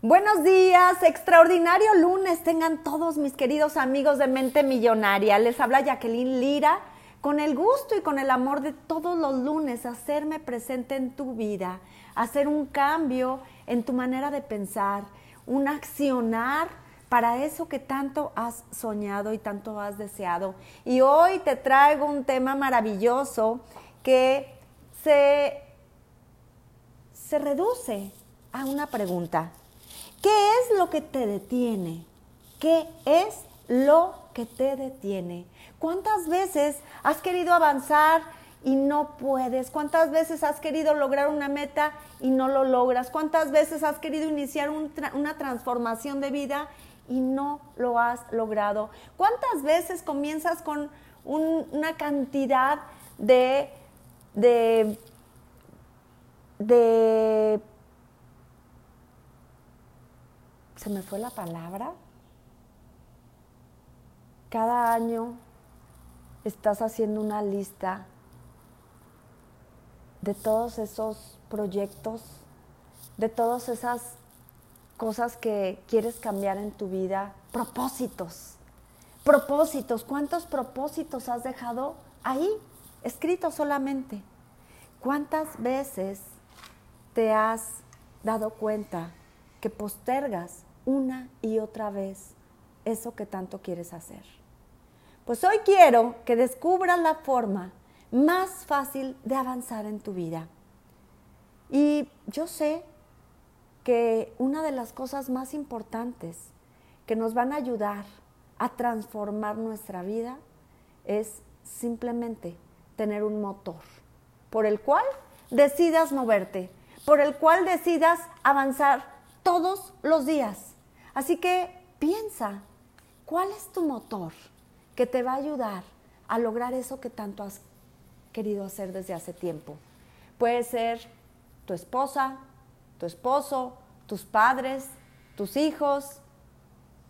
Buenos días, extraordinario lunes tengan todos mis queridos amigos de Mente Millonaria. Les habla Jacqueline Lira con el gusto y con el amor de todos los lunes hacerme presente en tu vida, hacer un cambio en tu manera de pensar, un accionar para eso que tanto has soñado y tanto has deseado. Y hoy te traigo un tema maravilloso que se, se reduce a una pregunta. ¿Qué es lo que te detiene? ¿Qué es lo que te detiene? ¿Cuántas veces has querido avanzar y no puedes? ¿Cuántas veces has querido lograr una meta y no lo logras? ¿Cuántas veces has querido iniciar una transformación de vida y no lo has logrado? ¿Cuántas veces comienzas con una cantidad de, de, de se me fue la palabra. Cada año estás haciendo una lista de todos esos proyectos, de todas esas cosas que quieres cambiar en tu vida, propósitos, propósitos, ¿cuántos propósitos has dejado ahí, escritos solamente? ¿Cuántas veces te has dado cuenta que postergas una y otra vez eso que tanto quieres hacer. Pues hoy quiero que descubras la forma más fácil de avanzar en tu vida. Y yo sé que una de las cosas más importantes que nos van a ayudar a transformar nuestra vida es simplemente tener un motor por el cual decidas moverte, por el cual decidas avanzar todos los días. Así que piensa, ¿cuál es tu motor que te va a ayudar a lograr eso que tanto has querido hacer desde hace tiempo? Puede ser tu esposa, tu esposo, tus padres, tus hijos,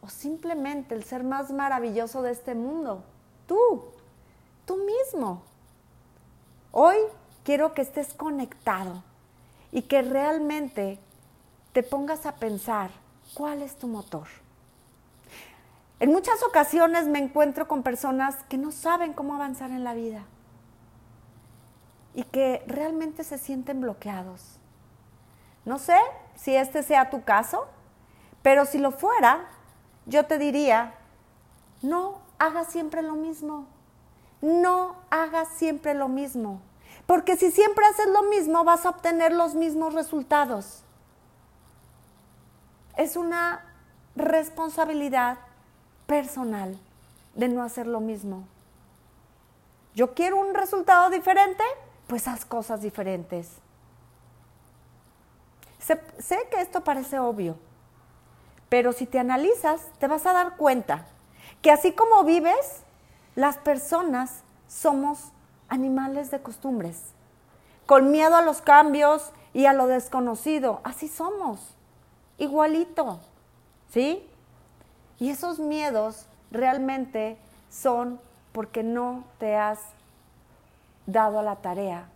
o simplemente el ser más maravilloso de este mundo, tú, tú mismo. Hoy quiero que estés conectado y que realmente te pongas a pensar ¿Cuál es tu motor? En muchas ocasiones me encuentro con personas que no saben cómo avanzar en la vida y que realmente se sienten bloqueados. No sé si este sea tu caso, pero si lo fuera, yo te diría, no hagas siempre lo mismo. No hagas siempre lo mismo. Porque si siempre haces lo mismo, vas a obtener los mismos resultados es una responsabilidad personal de no hacer lo mismo. Yo quiero un resultado diferente, pues haz cosas diferentes. Sé, sé, que esto parece obvio, pero si te analizas, te vas a dar cuenta que así como vives, las personas somos animales de costumbres, con miedo a los cambios y a lo desconocido. Así somos igualito, ¿sí? Y esos miedos realmente son porque no te has dado a la tarea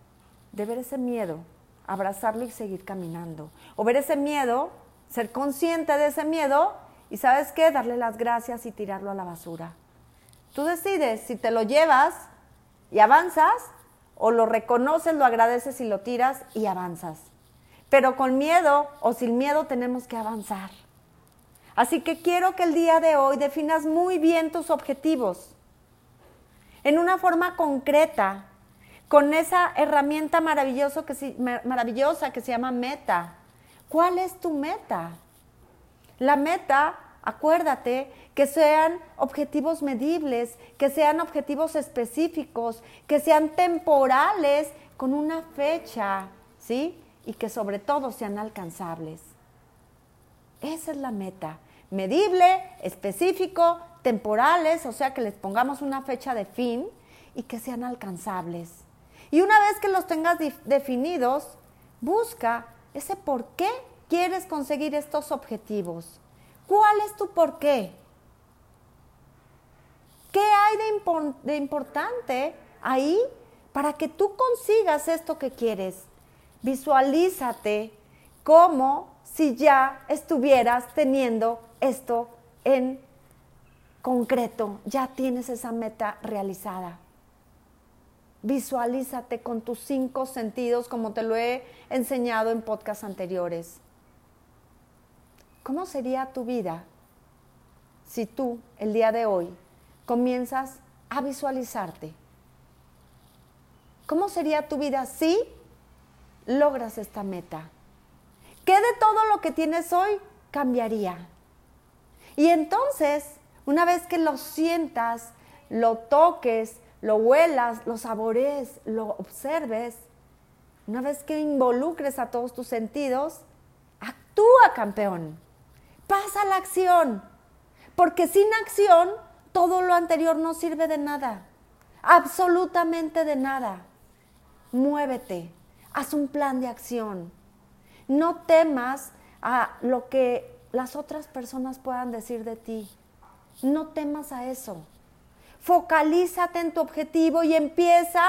de ver ese miedo, abrazarlo y seguir caminando. O ver ese miedo, ser consciente de ese miedo y sabes qué, darle las gracias y tirarlo a la basura. Tú decides si te lo llevas y avanzas o lo reconoces, lo agradeces y lo tiras y avanzas pero con miedo o sin miedo tenemos que avanzar. Así que quiero que el día de hoy definas muy bien tus objetivos en una forma concreta, con esa herramienta maravilloso que maravillosa que se llama meta. ¿Cuál es tu meta? La meta, acuérdate, que sean objetivos medibles, que sean objetivos específicos, que sean temporales con una fecha, ¿sí? Y que sobre todo sean alcanzables. Esa es la meta. Medible, específico, temporales, o sea que les pongamos una fecha de fin y que sean alcanzables. Y una vez que los tengas definidos, busca ese por qué quieres conseguir estos objetivos. ¿Cuál es tu por qué? ¿Qué hay de, de importante ahí para que tú consigas esto que quieres? Visualízate como si ya estuvieras teniendo esto en concreto, ya tienes esa meta realizada. Visualízate con tus cinco sentidos como te lo he enseñado en podcasts anteriores. ¿Cómo sería tu vida si tú el día de hoy comienzas a visualizarte? ¿Cómo sería tu vida si logras esta meta? ¿Qué de todo lo que tienes hoy cambiaría? Y entonces, una vez que lo sientas, lo toques, lo huelas, lo sabores, lo observes, una vez que involucres a todos tus sentidos, actúa campeón, pasa la acción, porque sin acción todo lo anterior no sirve de nada, absolutamente de nada. Muévete, haz un plan de acción. No temas a lo que las otras personas puedan decir de ti. No temas a eso. Focalízate en tu objetivo y empieza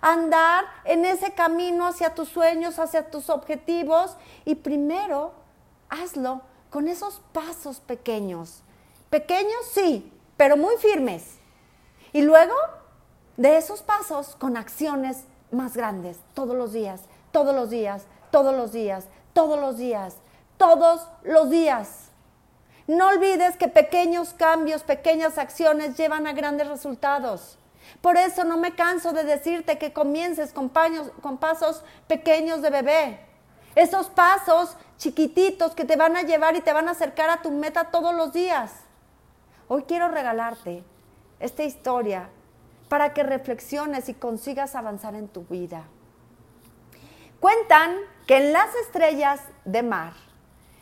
a andar en ese camino hacia tus sueños, hacia tus objetivos. Y primero, hazlo con esos pasos pequeños. Pequeños, sí, pero muy firmes. Y luego, de esos pasos, con acciones más grandes, todos los días, todos los días, todos los días, todos los días, todos los días. No olvides que pequeños cambios, pequeñas acciones llevan a grandes resultados. Por eso no me canso de decirte que comiences con, pasos pequeños de bebé. Esos pasos chiquititos que te van a llevar y te van a acercar a tu meta todos los días. Hoy quiero regalarte esta historia para que reflexiones y consigas avanzar en tu vida. Cuentan que en las estrellas de mar,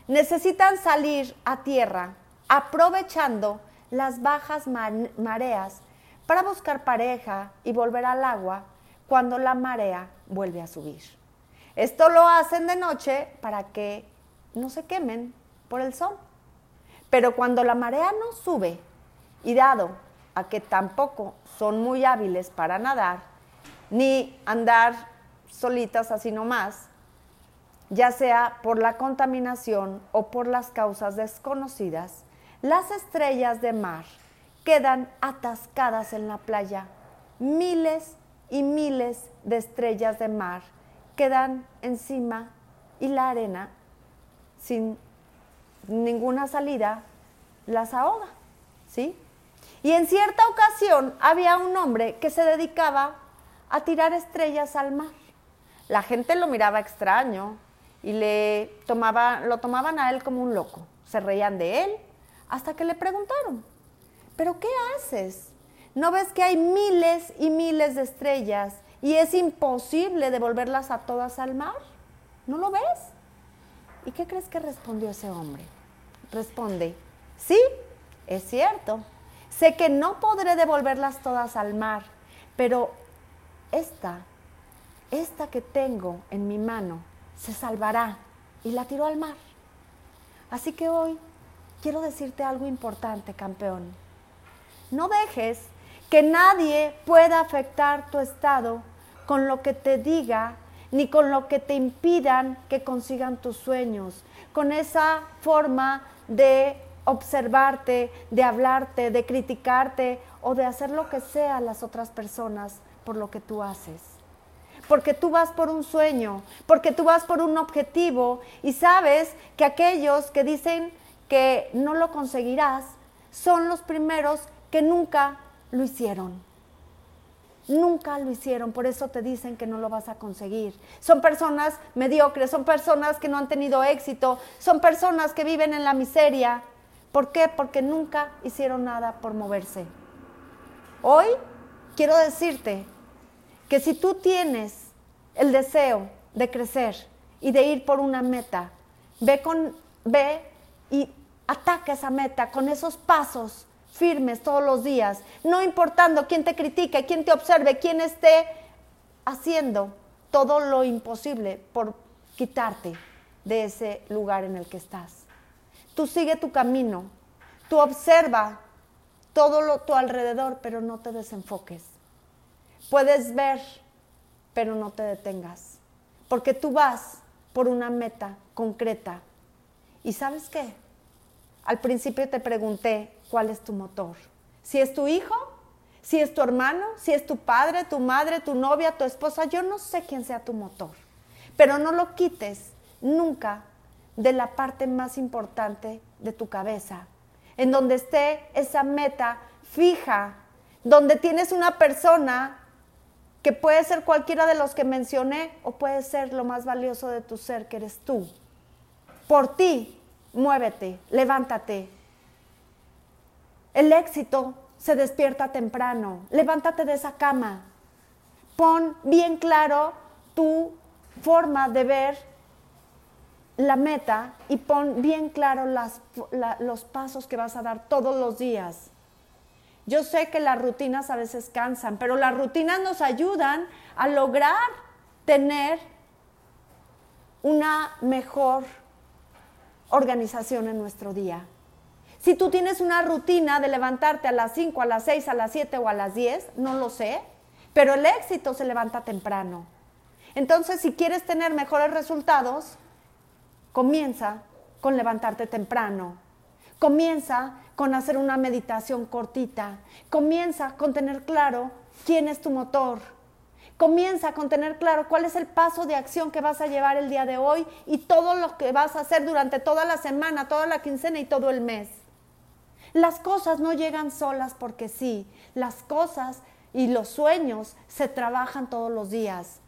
necesitan salir a tierra aprovechando las bajas mareas para buscar pareja y volver al agua cuando la marea vuelve a subir. Esto lo hacen de noche para que no se quemen por el sol. Pero cuando la marea no sube, y dado a que tampoco son muy hábiles para nadar, ni andar solitas así nomás, ya sea por la contaminación o por las causas desconocidas, las estrellas de mar quedan atascadas en la playa. Miles y miles de estrellas de mar quedan encima y la arena, sin ninguna salida, las ahoga, ¿sí? Y en cierta ocasión había un hombre que se dedicaba a tirar estrellas al mar. La gente lo miraba extraño, y le tomaba, lo tomaban a él como un loco. Se reían de él hasta que le preguntaron, ¿pero qué haces? ¿No ves que hay miles y miles de estrellas y es imposible devolverlas a todas al mar? ¿No lo ves? ¿Y qué crees que respondió ese hombre? Responde, sí, es cierto. Sé que no podré devolverlas todas al mar, pero esta, esta que tengo en mi mano, se salvará. Y la tiró al mar. Así que hoy quiero decirte algo importante, campeón. No dejes que nadie pueda afectar tu estado con lo que te diga ni con lo que te impidan que consigan tus sueños, con esa forma de observarte, de hablarte, de criticarte o de hacer lo que sea las otras personas por lo que tú haces porque tú vas por un sueño, porque tú vas por un objetivo y sabes que aquellos que dicen que no lo conseguirás son los primeros que nunca lo hicieron. Nunca lo hicieron, por eso te dicen que no lo vas a conseguir. Son personas mediocres, son personas que no han tenido éxito, son personas que viven en la miseria. ¿Por qué? Porque nunca hicieron nada por moverse. Hoy quiero decirte que si tú tienes el deseo de crecer y de ir por una meta, ve, con, ve y ataca esa meta con esos pasos firmes todos los días, no importando quién te critique, quién te observe, quién esté haciendo todo lo imposible por quitarte de ese lugar en el que estás. Tú sigue tu camino, tú observa todo lo, tu alrededor, pero no te desenfoques. Puedes ver, pero no te detengas, porque tú vas por una meta concreta. ¿Y sabes qué? Al principio te pregunté cuál es tu motor. Si es tu hijo, si es tu hermano, si es tu padre, tu madre, tu novia, tu esposa, yo no sé quién sea tu motor. Pero no lo quites nunca de la parte más importante de tu cabeza, en donde esté esa meta fija, donde tienes una persona que puede ser cualquiera de los que mencioné o puede ser lo más valioso de tu ser, que eres tú. Por ti, muévete, levántate. El éxito se despierta temprano. Levántate de esa cama. Pon bien claro tu forma de ver la meta y pon bien claro los pasos que vas a dar todos los días. Yo sé que las rutinas a veces cansan, pero las rutinas nos ayudan a lograr tener una mejor organización en nuestro día. Si tú tienes una rutina de levantarte a las 5, a las 6, a las 7 o a las 10, no lo sé, pero el éxito se levanta temprano. Entonces, si quieres tener mejores resultados, comienza con levantarte temprano. Comienza con hacer una meditación cortita. Comienza con tener claro quién es tu motor. Comienza con tener claro cuál es el paso de acción que vas a llevar el día de hoy y todo lo que vas a hacer durante toda la semana, toda la quincena y todo el mes. Las cosas no llegan solas porque sí. Las cosas y los sueños se trabajan todos los días.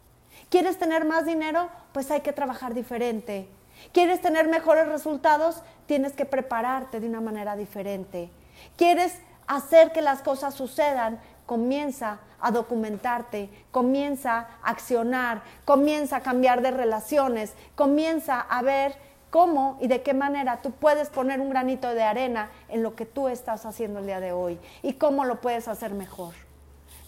¿Quieres tener más dinero? Pues hay que trabajar diferente. ¿Quieres tener mejores resultados? Tienes que prepararte de una manera diferente. ¿Quieres hacer que las cosas sucedan? Comienza a documentarte, comienza a accionar, comienza a cambiar de relaciones, comienza a ver cómo y de qué manera tú puedes poner un granito de arena en lo que tú estás haciendo el día de hoy y cómo lo puedes hacer mejor.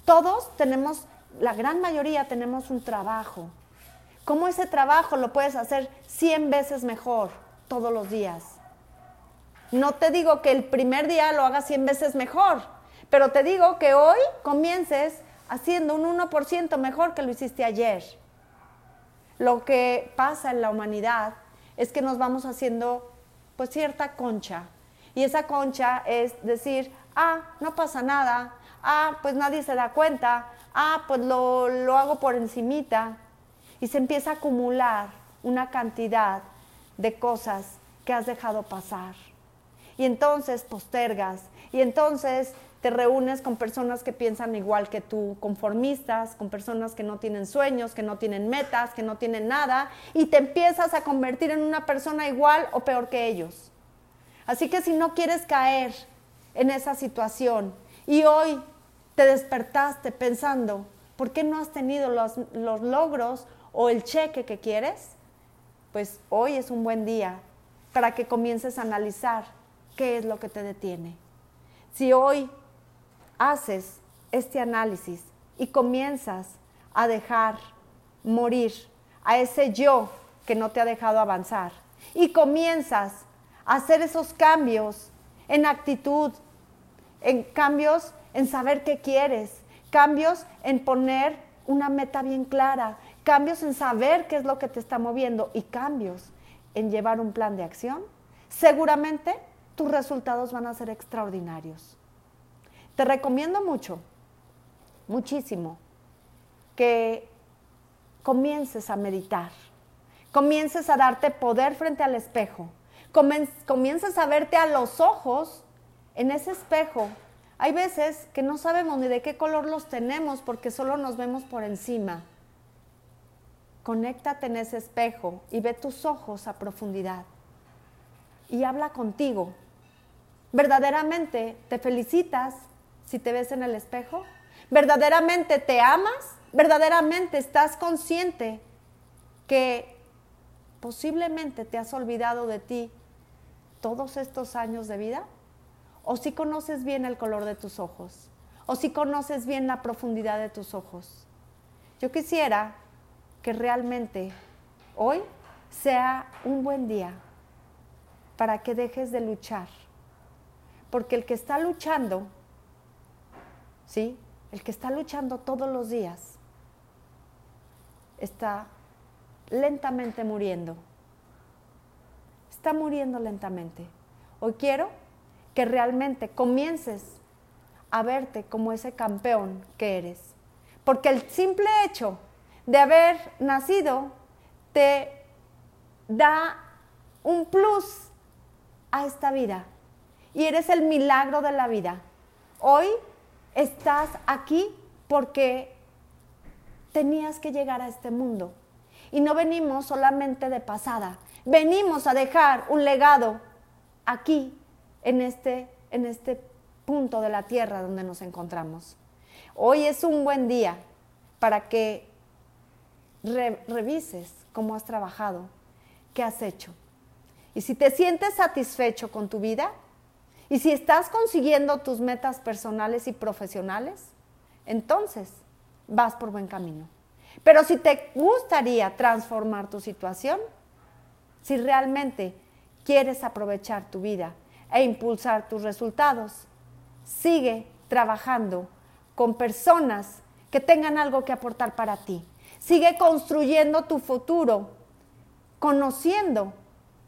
Todos tenemos, la gran mayoría tenemos un trabajo. ¿Cómo ese trabajo lo puedes hacer 100 veces mejor todos los días? No te digo que el primer día lo hagas 100 veces mejor, pero te digo que hoy comiences haciendo un 1% mejor que lo hiciste ayer. Lo que pasa en la humanidad es que nos vamos haciendo pues cierta concha. Y esa concha es decir, ah, no pasa nada, ah, pues nadie se da cuenta, ah, pues lo, lo hago por encimita. Y se empieza a acumular una cantidad de cosas que has dejado pasar. Y entonces postergas, y entonces te reúnes con personas que piensan igual que tú, conformistas, con personas que no tienen sueños, que no tienen metas, que no tienen nada, y te empiezas a convertir en una persona igual o peor que ellos. Así que si no quieres caer en esa situación y hoy te despertaste pensando, ¿por qué no has tenido los, los logros o el cheque que quieres? Pues hoy es un buen día para que comiences a analizar qué es lo que te detiene. Si hoy haces este análisis y comienzas a dejar morir a ese yo que no te ha dejado avanzar y comienzas a hacer esos cambios en actitud, en cambios en saber qué quieres, cambios en poner una meta bien clara, cambios en saber qué es lo que te está moviendo y cambios en llevar un plan de acción, seguramente tus resultados van a ser extraordinarios. Te recomiendo mucho, muchísimo, que comiences a meditar, comiences a darte poder frente al espejo, comiences a verte a los ojos en ese espejo. Hay veces que no sabemos ni de qué color los tenemos porque solo nos vemos por encima. Conéctate en ese espejo y ve tus ojos a profundidad y habla contigo. Verdaderamente te felicitas si te ves en el espejo? ¿Verdaderamente te amas? ¿Verdaderamente estás consciente que posiblemente te has olvidado de ti todos estos años de vida? ¿O si conoces bien el color de tus ojos? ¿O si conoces bien la profundidad de tus ojos? Yo quisiera que realmente hoy sea un buen día para que dejes de luchar. Porque el que está luchando ¿sí? El que está luchando todos los días está lentamente muriendo. Está muriendo lentamente. Hoy quiero que realmente comiences a verte como ese campeón que eres. Porque el simple hecho de haber nacido te da un plus a esta vida. Y eres el milagro de la vida. Hoy estás aquí porque tenías que llegar a este mundo. Y no venimos solamente de pasada, venimos a dejar un legado aquí, en este, en este punto de la tierra donde nos encontramos. Hoy es un buen día para que revises cómo has trabajado, qué has hecho. Y si te sientes satisfecho con tu vida, y si estás consiguiendo tus metas personales y profesionales, entonces vas por buen camino. Pero si te gustaría transformar tu situación, si realmente quieres aprovechar tu vida e impulsar tus resultados, sigue trabajando con personas que tengan algo que aportar para ti. Sigue construyendo tu futuro, conociendo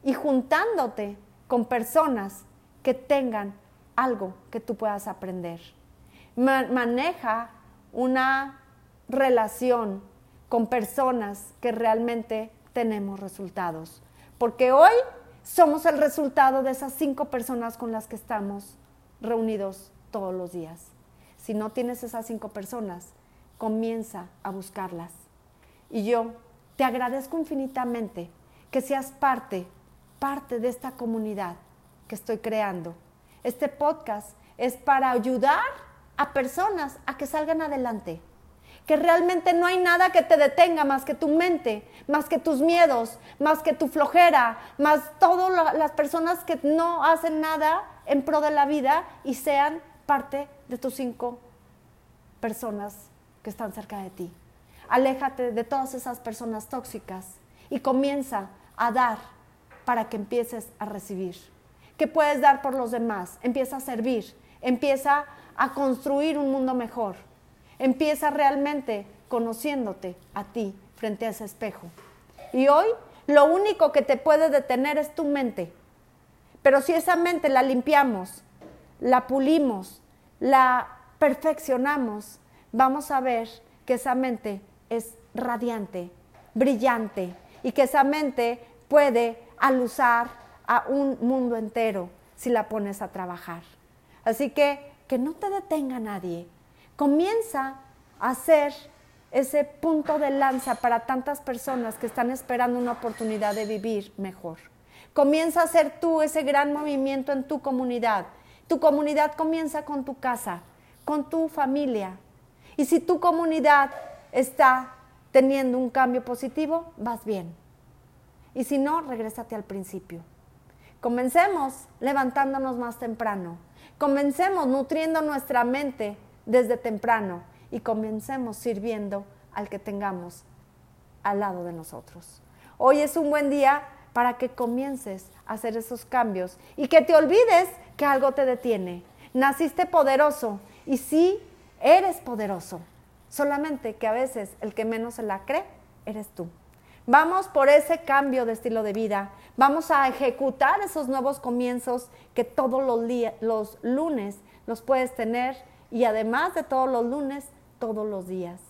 y juntándote con personas que tengan algo que tú puedas aprender. maneja una relación con personas que realmente tenemos resultados. Porque hoy somos el resultado de esas cinco personas con las que estamos reunidos todos los días. Si no tienes esas cinco personas, comienza a buscarlas. Y yo te agradezco infinitamente que seas parte, parte de esta comunidad que estoy creando. Este podcast es para ayudar a personas a que salgan adelante que realmente no hay nada que te detenga más que tu mente, más que tus miedos, más que tu flojera, más todas las personas que no hacen nada en pro de la vida y sean parte de tus cinco personas que están cerca de ti. Aléjate de todas esas personas tóxicas y comienza a dar para que empieces a recibir. ¿Qué puedes dar por los demás? Empieza a servir, empieza a construir un mundo mejor. Empieza realmente conociéndote a ti frente a ese espejo. Y hoy lo único que te puede detener es tu mente. Pero si esa mente la limpiamos, la pulimos, la perfeccionamos, vamos a ver que esa mente es radiante, brillante y que esa mente puede alusar a un mundo entero si la pones a trabajar. Así que que no te detenga nadie, comienza a ser ese punto de lanza para tantas personas que están esperando una oportunidad de vivir mejor. Comienza a ser tú ese gran movimiento en tu comunidad. Tu comunidad comienza con tu casa, con tu familia. Y si tu comunidad está teniendo un cambio positivo, vas bien. Y si no, regrésate al principio. Comencemos levantándonos más temprano. Comencemos nutriendo nuestra mente desde temprano y comencemos sirviendo al que tengamos al lado de nosotros. Hoy es un buen día para que comiences a hacer esos cambios y que te olvides que algo te detiene. Naciste poderoso y sí, eres poderoso. Solamente que a veces el que menos se la cree eres tú. Vamos por ese cambio de estilo de vida. Vamos a ejecutar esos nuevos comienzos que todos los, los lunes los puedes tener y además de todos los lunes, todos los días.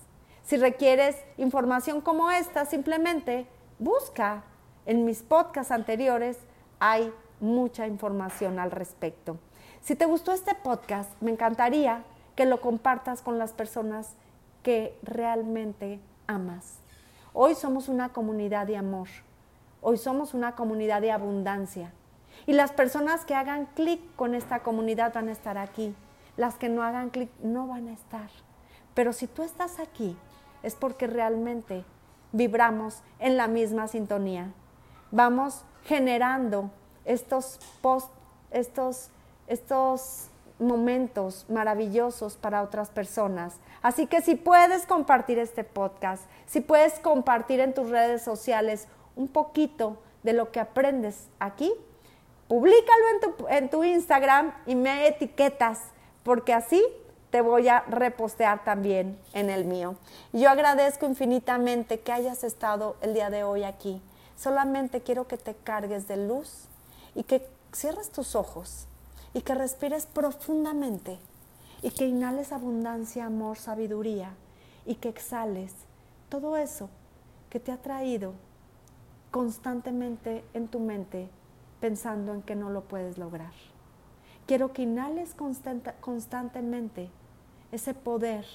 Si requieres información como esta, simplemente busca en mis podcasts anteriores, hay mucha información al respecto. Si te gustó este podcast, me encantaría que lo compartas con las personas que realmente amas. Hoy somos una comunidad de amor. Hoy somos una comunidad de abundancia. Y las personas que hagan clic con esta comunidad van a estar aquí las que no hagan clic no van a estar. Pero si tú estás aquí, es porque realmente vibramos en la misma sintonía. Vamos generando estos post, estos, estos momentos maravillosos para otras personas. Así que si puedes compartir este podcast, si puedes compartir en tus redes sociales un poquito de lo que aprendes aquí, públicalo en tu, en tu Instagram y me etiquetas porque así te voy a repostear también en el mío. Yo agradezco infinitamente que hayas estado el día de hoy aquí. Solamente quiero que te cargues de luz y que cierres tus ojos y que respires profundamente y que inhales abundancia, amor, sabiduría y que exhales todo eso que te ha traído constantemente en tu mente pensando en que no lo puedes lograr. Quiero que inhales constantemente ese poder,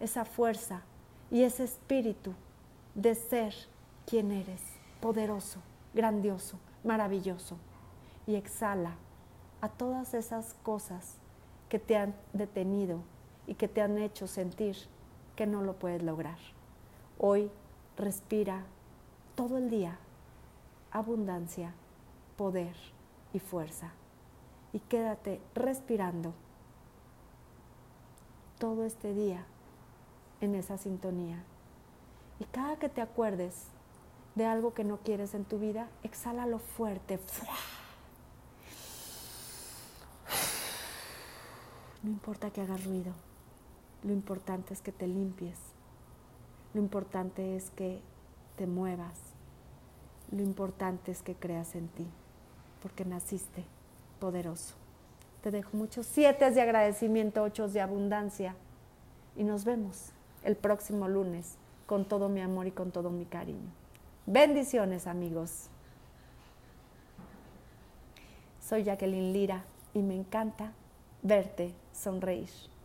esa fuerza y ese espíritu de ser quien eres, poderoso, grandioso, maravilloso. Y exhala a todas esas cosas que te han detenido y que te han hecho sentir que no lo puedes lograr. Hoy respira todo el día abundancia, poder y fuerza. Y quédate respirando todo este día en esa sintonía. Y cada que te acuerdes de algo que no quieres en tu vida, exhálalo fuerte. No importa que hagas ruido, lo importante es que te limpies, lo importante es que te muevas, lo importante es que creas en ti, porque naciste poderoso. Te dejo muchos siete de agradecimiento, ocho de abundancia y nos vemos el próximo lunes con todo mi amor y con todo mi cariño. Bendiciones amigos. Soy Jacqueline Lira y me encanta verte são reis.